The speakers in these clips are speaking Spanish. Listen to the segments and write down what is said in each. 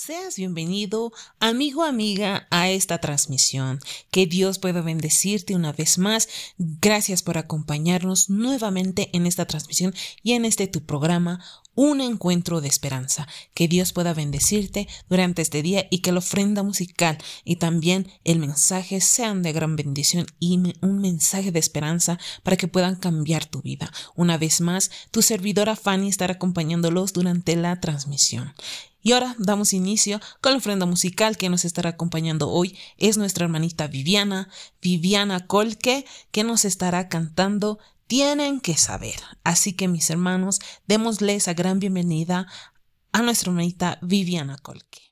Seas bienvenido, amigo, amiga, a esta transmisión. Que Dios pueda bendecirte una vez más. Gracias por acompañarnos nuevamente en esta transmisión y en este tu programa, Un Encuentro de Esperanza. Que Dios pueda bendecirte durante este día y que la ofrenda musical y también el mensaje sean de gran bendición y un mensaje de esperanza para que puedan cambiar tu vida. Una vez más, tu servidora Fanny estará acompañándolos durante la transmisión. Y ahora damos inicio con la ofrenda musical que nos estará acompañando hoy. Es nuestra hermanita Viviana, Viviana Colque, que nos estará cantando Tienen que saber. Así que mis hermanos, démosle esa gran bienvenida a nuestra hermanita Viviana Colque.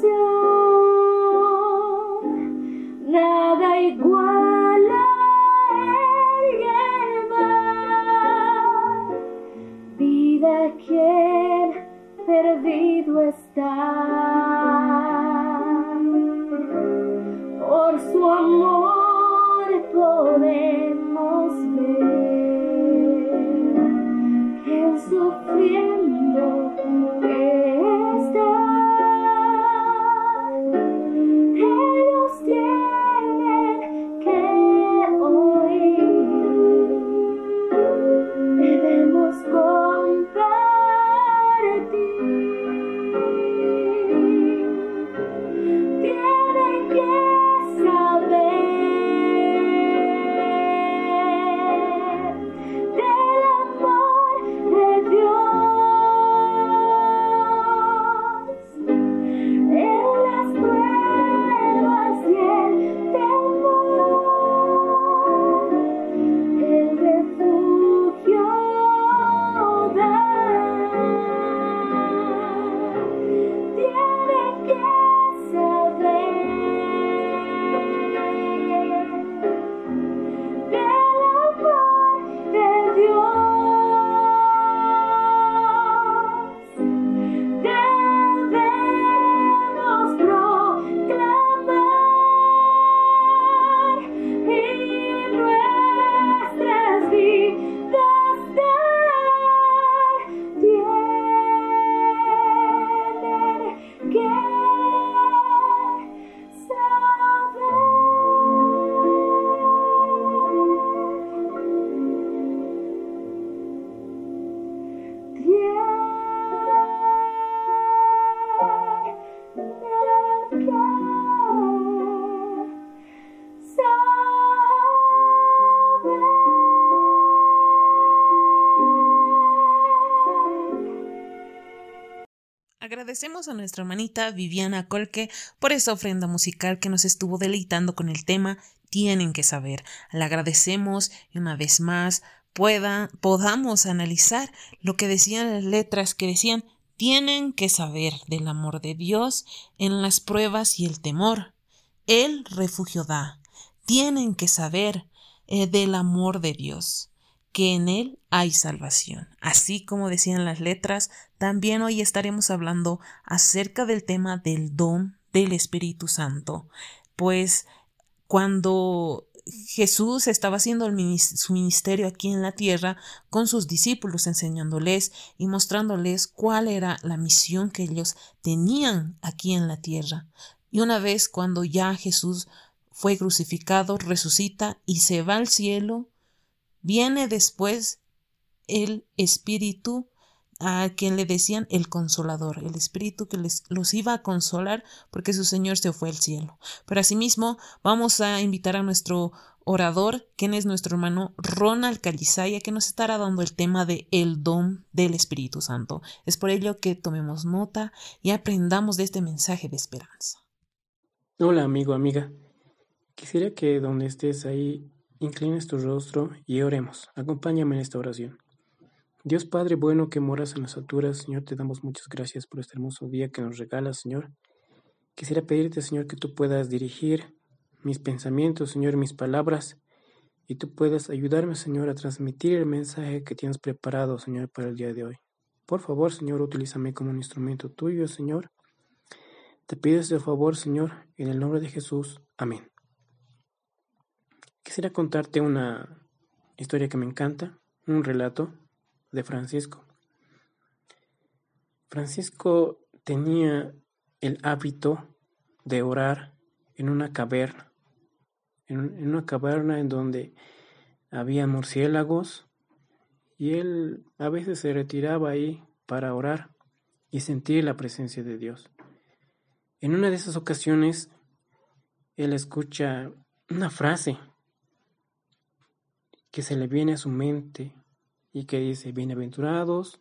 家。Agradecemos a nuestra hermanita Viviana Colque por esa ofrenda musical que nos estuvo deleitando con el tema Tienen que saber. Le agradecemos y una vez más podamos analizar lo que decían las letras que decían tienen que saber del amor de Dios en las pruebas y el temor. Él refugio da. Tienen que saber eh, del amor de Dios que en Él hay salvación. Así como decían las letras, también hoy estaremos hablando acerca del tema del don del Espíritu Santo, pues cuando Jesús estaba haciendo su ministerio aquí en la tierra con sus discípulos, enseñándoles y mostrándoles cuál era la misión que ellos tenían aquí en la tierra. Y una vez cuando ya Jesús fue crucificado, resucita y se va al cielo, Viene después el Espíritu a quien le decían el consolador, el Espíritu que les, los iba a consolar porque su Señor se fue al cielo. Pero asimismo vamos a invitar a nuestro orador, quien es nuestro hermano Ronald Calizaya, que nos estará dando el tema de el don del Espíritu Santo. Es por ello que tomemos nota y aprendamos de este mensaje de esperanza. Hola amigo, amiga. Quisiera que donde estés ahí Inclines tu rostro y oremos. Acompáñame en esta oración. Dios Padre bueno que moras en las alturas, Señor, te damos muchas gracias por este hermoso día que nos regalas, Señor. Quisiera pedirte, Señor, que tú puedas dirigir mis pensamientos, Señor, mis palabras, y tú puedas ayudarme, Señor, a transmitir el mensaje que tienes preparado, Señor, para el día de hoy. Por favor, Señor, utilízame como un instrumento tuyo, Señor. Te pido este favor, Señor, en el nombre de Jesús. Amén. Quisiera contarte una historia que me encanta, un relato de Francisco. Francisco tenía el hábito de orar en una caverna, en, una caverna en donde había murciélagos y él a veces se retiraba ahí para orar y sentir la presencia de Dios. En una de esas ocasiones, él escucha una frase que se le viene a su mente y que dice, bienaventurados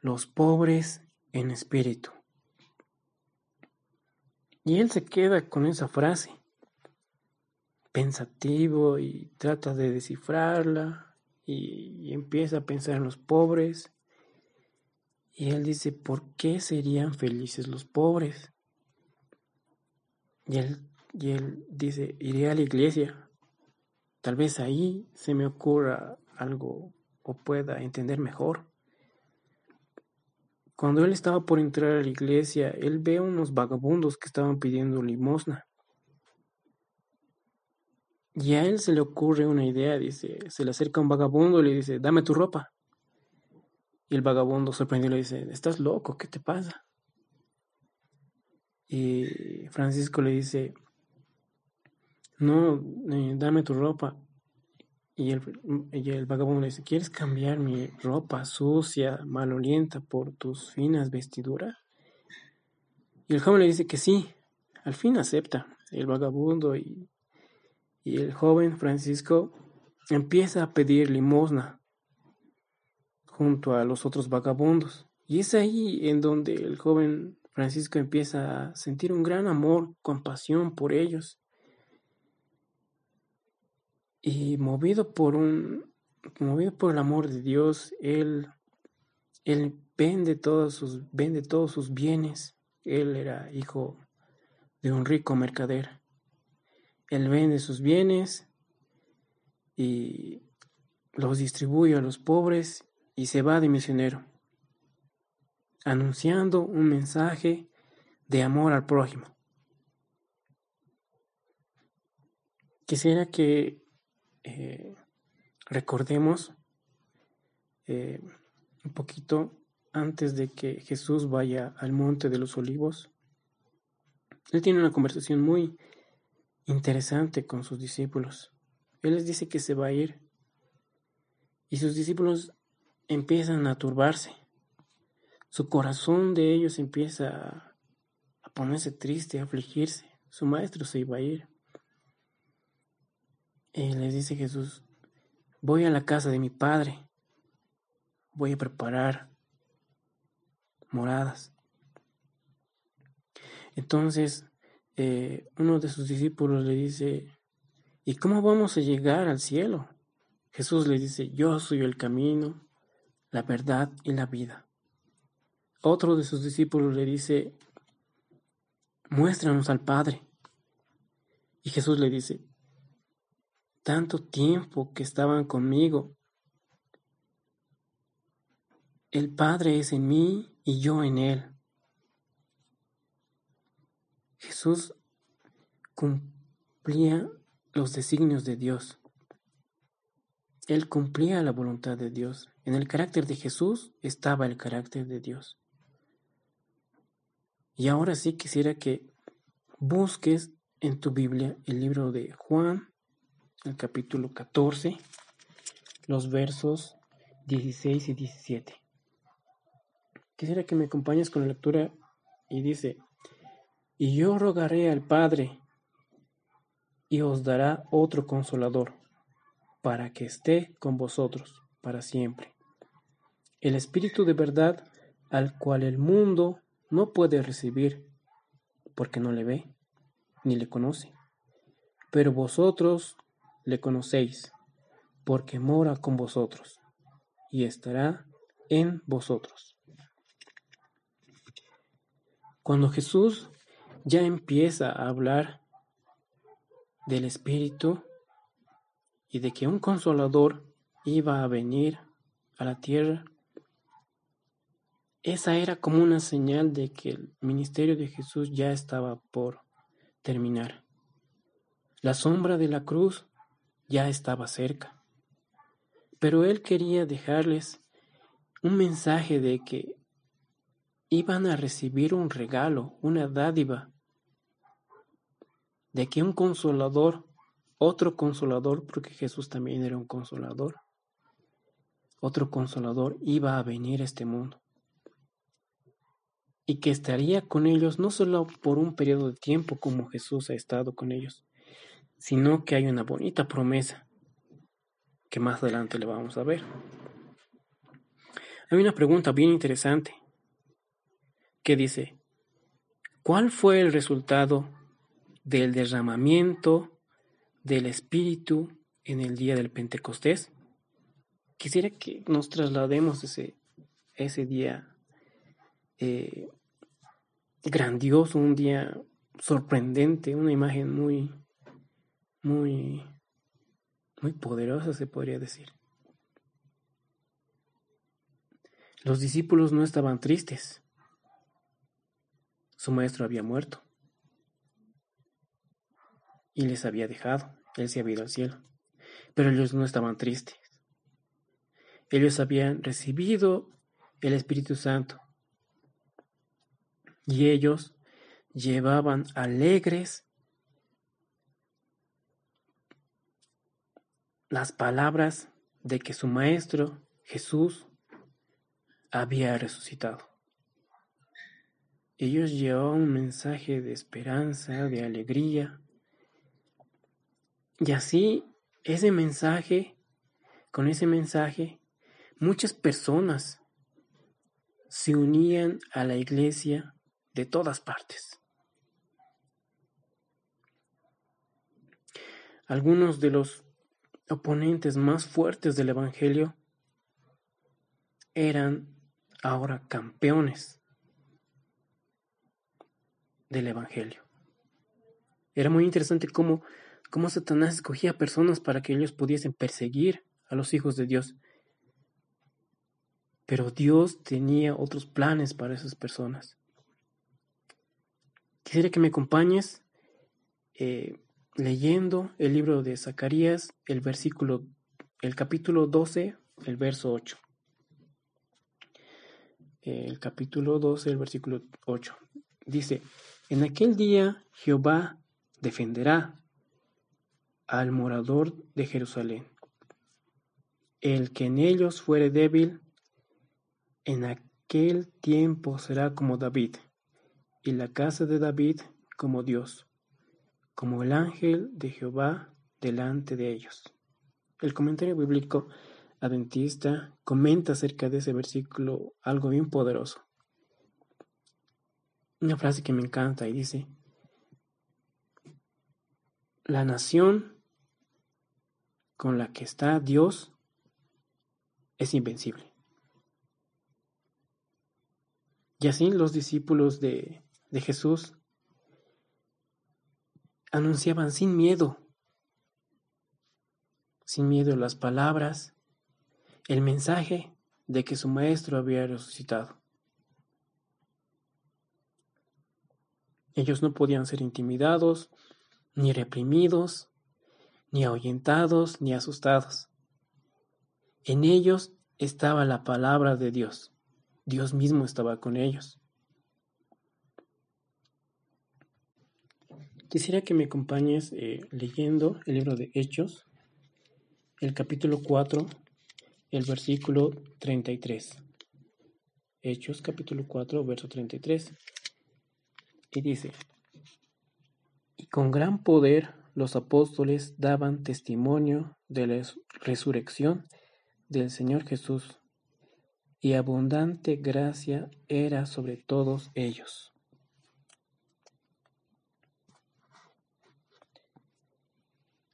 los pobres en espíritu. Y él se queda con esa frase, pensativo y trata de descifrarla y, empieza a pensar en los pobres. Y él dice, ¿por qué serían felices los pobres? Y él, y él dice, iré a la iglesia Tal vez ahí se me ocurra algo o pueda entender mejor. Cuando él estaba por entrar a la iglesia, él ve a unos vagabundos que estaban pidiendo limosna. Y a él se le ocurre una idea, dice, se le acerca un vagabundo y le dice, dame tu ropa. Y el vagabundo sorprendido le dice, estás loco, ¿qué te pasa? Y Francisco le dice, no, eh, dame tu ropa. Y el, vagabundo le dice, ¿quieres cambiar mi ropa sucia, malolienta por tus finas vestiduras? Y el joven le dice que sí, al fin acepta. El vagabundo y, y el joven Francisco empieza a pedir limosna junto a los otros vagabundos. Y es ahí en donde el joven Francisco empieza a sentir un gran amor, compasión por ellos. Y movido por un, movido por el amor de Dios, él, él vende todos sus, vende todos sus bienes. Él era hijo de un rico mercader. Él vende sus bienes y los distribuye a los pobres y se va de misionero, anunciando un mensaje de amor al prójimo. Quisiera que eh, recordemos eh, un poquito antes de que Jesús vaya al monte de los olivos. Él tiene una conversación muy interesante con sus discípulos. Él les dice que se va a ir y sus discípulos empiezan a turbarse. Su corazón de ellos empieza a ponerse triste, a afligirse. Su maestro se iba a ir. Y les dice Jesús, voy a la casa de mi padre, voy a preparar moradas Entonces, eh, uno de sus discípulos le dice, ¿y cómo vamos a llegar al cielo? Jesús le dice, yo soy el camino, la verdad y la vida. Otro de sus discípulos le dice, muéstranos al Padre. Y Jesús le dice, tanto tiempo que estaban conmigo, el Padre es en mí y yo en Él. Jesús cumplía los designios de Dios. Él cumplía la voluntad de Dios. En el carácter de Jesús estaba el carácter de Dios. Y ahora sí quisiera que busques en tu Biblia el libro de Juan, el capítulo 14, los versos 16 y 17. Quisiera que me acompañes con la lectura y dice, y yo rogaré al Padre y os dará otro consolador para que esté con vosotros para siempre. El Espíritu de verdad al cual el mundo no puede recibir porque no le ve ni le conoce. Pero vosotros le conocéis porque mora con vosotros y estará en vosotros. Cuando Jesús ya empieza a hablar del Espíritu, y de que un consolador iba a venir a la tierra, esa era como una señal de que el ministerio de Jesús ya estaba por terminar. La sombra de la cruz ya estaba cerca. Pero él quería dejarles un mensaje de que iban a recibir un regalo, una dádiva, de que un consolador otro consolador, porque Jesús también era un consolador, otro consolador iba a venir a este mundo y que estaría con ellos no solo por un periodo de tiempo como Jesús ha estado con ellos, sino que hay una bonita promesa que más adelante le vamos a ver. Hay una pregunta bien interesante que dice, ¿cuál fue el resultado del derramamiento del Espíritu en el día del Pentecostés. Quisiera que nos traslademos ese, ese día eh, grandioso, un día sorprendente, una imagen muy, muy, muy poderosa, se podría decir. Los discípulos no estaban tristes. Su maestro había muerto y les había dejado. Él se había ido al cielo. Pero ellos no estaban tristes. Ellos habían recibido el Espíritu Santo. Y ellos llevaban alegres las palabras de que su Maestro Jesús había resucitado. Ellos llevaban un mensaje de esperanza, de alegría, y así, ese mensaje, con ese mensaje, muchas personas se unían a la iglesia de todas partes. Algunos de los oponentes más fuertes del Evangelio eran ahora campeones del Evangelio. Era muy interesante cómo cómo Satanás escogía personas para que ellos pudiesen perseguir a los hijos de Dios. Pero Dios tenía otros planes para esas personas. Quisiera que me acompañes eh, leyendo el libro de Zacarías, el versículo, el capítulo 12, el verso 8. El capítulo 12, el versículo 8. Dice, en aquel día Jehová defenderá al morador de Jerusalén. El que en ellos fuere débil, en aquel tiempo será como David, y la casa de David como Dios, como el ángel de Jehová delante de ellos. El comentario bíblico adventista comenta acerca de ese versículo algo bien poderoso. una frase que me encanta y dice, la nación con la que está Dios es invencible. Y así los discípulos de, de Jesús anunciaban sin miedo, sin miedo las palabras, el mensaje de que su maestro había resucitado. Ellos no podían ser intimidados, ni reprimidos, ni ahuyentados, ni asustados. En ellos estaba la palabra de Dios. Dios mismo estaba con ellos. Quisiera que me acompañes eh, leyendo el libro de Hechos, el capítulo 4, el versículo 33. Hechos capítulo 4, verso 33. Y dice, y con gran poder los apóstoles daban testimonio de la resurrección del Señor Jesús, y abundante gracia era sobre todos ellos.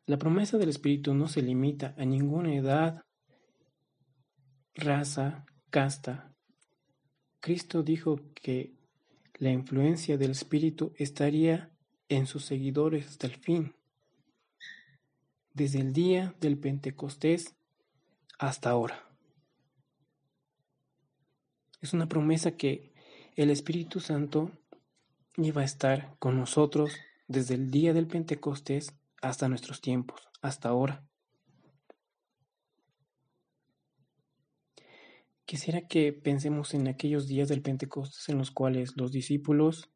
La promesa del Espíritu no se limita a ninguna edad, raza, casta. Cristo dijo que la influencia del Espíritu estaría en sus seguidores hasta el fin, desde el día del Pentecostés hasta ahora. Es una promesa que el Espíritu Santo iba a estar con nosotros desde el día del Pentecostés hasta nuestros tiempos, hasta ahora. Quisiera que pensemos en aquellos días del Pentecostés en los cuales los discípulos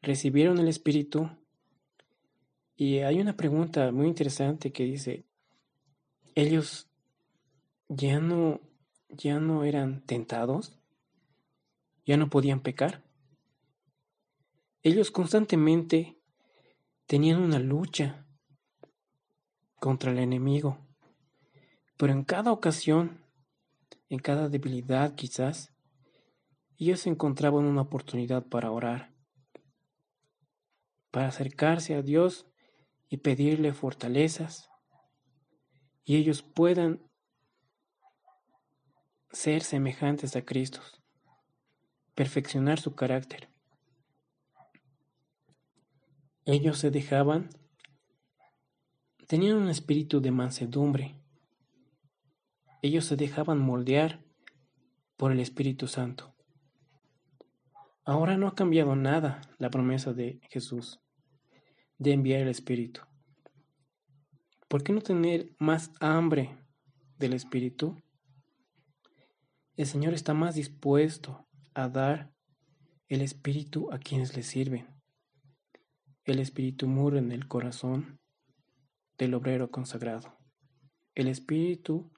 recibieron el Espíritu y hay una pregunta muy interesante que dice, ellos ya no ya no eran tentados ya no podían pecar. Ellos constantemente tenían una lucha contra el enemigo, pero en cada ocasión, en cada debilidad quizás, ellos encontraban una oportunidad para orar, para acercarse a Dios y pedirle fortalezas, y ellos puedan ser semejantes a Cristo perfeccionar su carácter. Ellos se dejaban, tenían un espíritu de mansedumbre. Ellos se dejaban moldear por el Espíritu Santo. Ahora no ha cambiado nada la promesa de Jesús de enviar el Espíritu. ¿Por qué no tener más hambre del Espíritu? El Señor está más dispuesto a dar el Espíritu a quienes le sirven. El Espíritu mura en el corazón del obrero consagrado. El Espíritu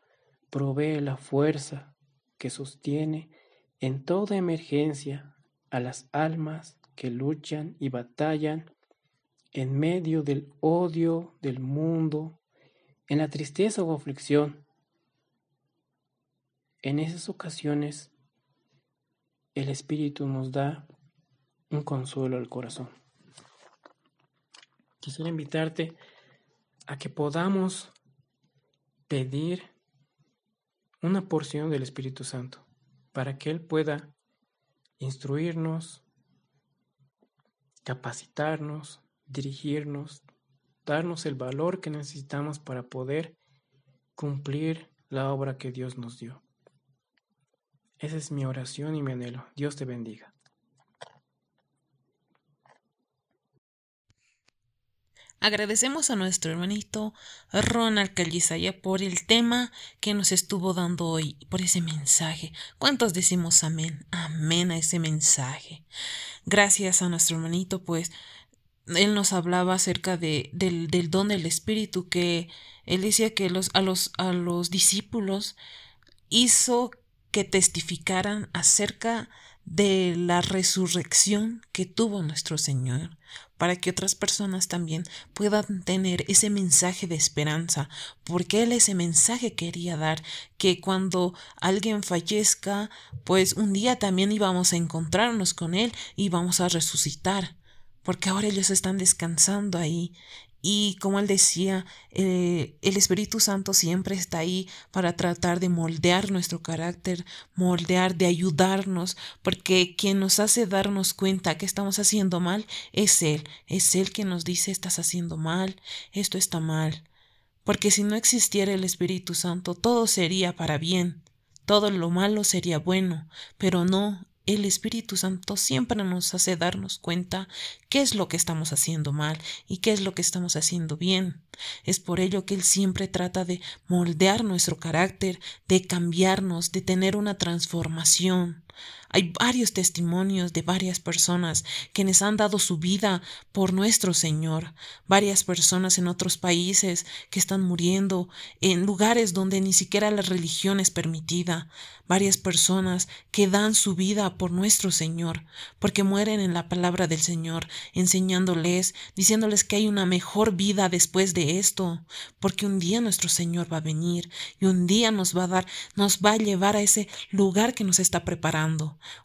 provee la fuerza que sostiene en toda emergencia a las almas que luchan y batallan en medio del odio del mundo, en la tristeza o aflicción. En esas ocasiones el Espíritu nos da un consuelo al corazón. Quisiera invitarte a que podamos pedir una porción del Espíritu Santo para que Él pueda instruirnos, capacitarnos, dirigirnos, darnos el valor que necesitamos para poder cumplir la obra que Dios nos dio. Esa es mi oración y mi anhelo. Dios te bendiga. Agradecemos a nuestro hermanito Ronald Calizaya por el tema que nos estuvo dando hoy, por ese mensaje. ¿Cuántos decimos amén? Amén a ese mensaje. Gracias a nuestro hermanito, pues él nos hablaba acerca de, del, del don del Espíritu, que él decía que los, a, los, a los discípulos hizo que testificaran acerca de la resurrección que tuvo nuestro Señor, para que otras personas también puedan tener ese mensaje de esperanza, porque Él ese mensaje quería dar, que cuando alguien fallezca, pues un día también íbamos a encontrarnos con Él y vamos a resucitar porque ahora ellos están descansando ahí y como él decía, eh, el Espíritu Santo siempre está ahí para tratar de moldear nuestro carácter, moldear, de ayudarnos, porque quien nos hace darnos cuenta que estamos haciendo mal es Él, es Él quien nos dice estás haciendo mal, esto está mal. Porque si no existiera el Espíritu Santo, todo sería para bien, todo lo malo sería bueno, pero no, el Espíritu Santo siempre nos hace darnos cuenta qué es lo que estamos haciendo mal y qué es lo que estamos haciendo bien. Es por ello que Él siempre trata de moldear nuestro carácter, de cambiarnos, de tener una transformación. Hay varios testimonios de varias personas quienes han dado su vida por nuestro Señor, varias personas en otros países que están muriendo en lugares donde ni siquiera la religión es permitida, varias personas que dan su vida por nuestro Señor, porque mueren en la palabra del Señor, enseñándoles, diciéndoles que hay una mejor vida después de esto, porque un día nuestro Señor va a venir y un día nos va a dar, nos va a llevar a ese lugar que nos está preparando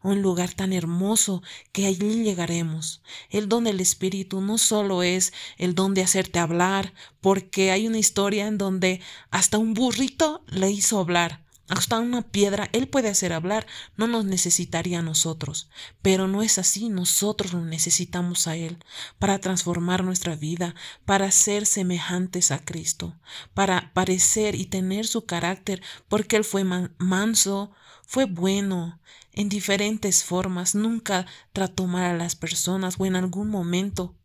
un lugar tan hermoso que allí llegaremos. El don del Espíritu no solo es el don de hacerte hablar, porque hay una historia en donde hasta un burrito le hizo hablar. Hasta una piedra Él puede hacer hablar, no nos necesitaría a nosotros. Pero no es así, nosotros lo necesitamos a Él para transformar nuestra vida, para ser semejantes a Cristo, para parecer y tener su carácter, porque Él fue manso, fue bueno, en diferentes formas, nunca trató mal a las personas o en algún momento.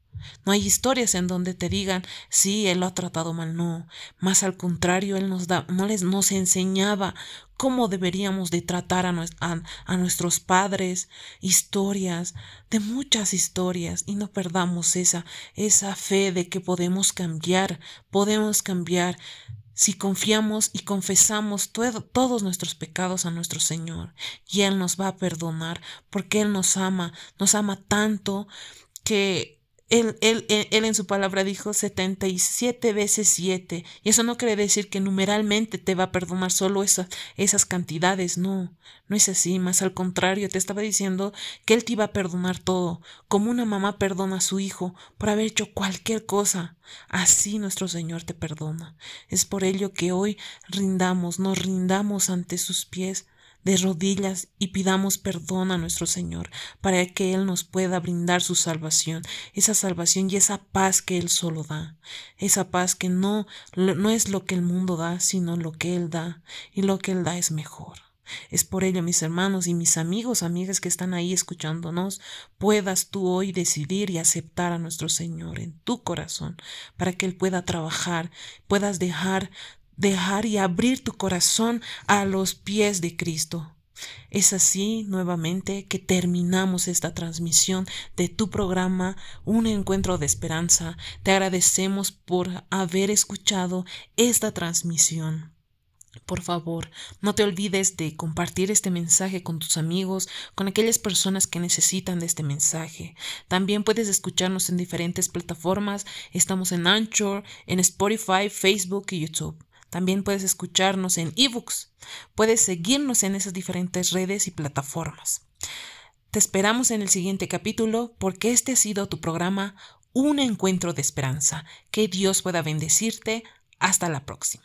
No hay historias en donde te digan, sí, él lo ha tratado mal, no. Más al contrario, él nos da, no les, nos enseñaba cómo deberíamos de tratar a, a nuestros padres, historias, de muchas historias, y no perdamos esa, esa fe de que podemos cambiar, podemos cambiar si confiamos y confesamos todos nuestros pecados a nuestro Señor, y Él nos va a perdonar, porque Él nos ama, nos ama tanto que él, él, él, en su palabra dijo 77 veces 7. Y eso no quiere decir que numeralmente te va a perdonar solo esas, esas cantidades. No, no es así. Más al contrario, te estaba diciendo que Él te iba a perdonar todo. Como una mamá perdona a su hijo por haber hecho cualquier cosa. Así nuestro Señor te perdona. Es por ello que hoy rindamos, nos rindamos ante sus pies de rodillas y pidamos perdón a nuestro Señor para que Él nos pueda brindar su salvación, esa salvación y esa paz que Él solo da, esa paz que no, no es lo que el mundo da, sino lo que Él da, y lo que Él da es mejor. Es por ello, mis hermanos y mis amigos, amigas que están ahí escuchándonos, puedas tú hoy decidir y aceptar a nuestro Señor en tu corazón, para que Él pueda trabajar, puedas dejar dejar y abrir tu corazón a los pies de Cristo. Es así nuevamente que terminamos esta transmisión de tu programa Un encuentro de esperanza. Te agradecemos por haber escuchado esta transmisión. Por favor, no te olvides de compartir este mensaje con tus amigos, con aquellas personas que necesitan de este mensaje. También puedes escucharnos en diferentes plataformas. Estamos en Anchor, en Spotify, Facebook y YouTube. También puedes escucharnos en ebooks. Puedes seguirnos en esas diferentes redes y plataformas. Te esperamos en el siguiente capítulo porque este ha sido tu programa Un encuentro de esperanza. Que Dios pueda bendecirte. Hasta la próxima.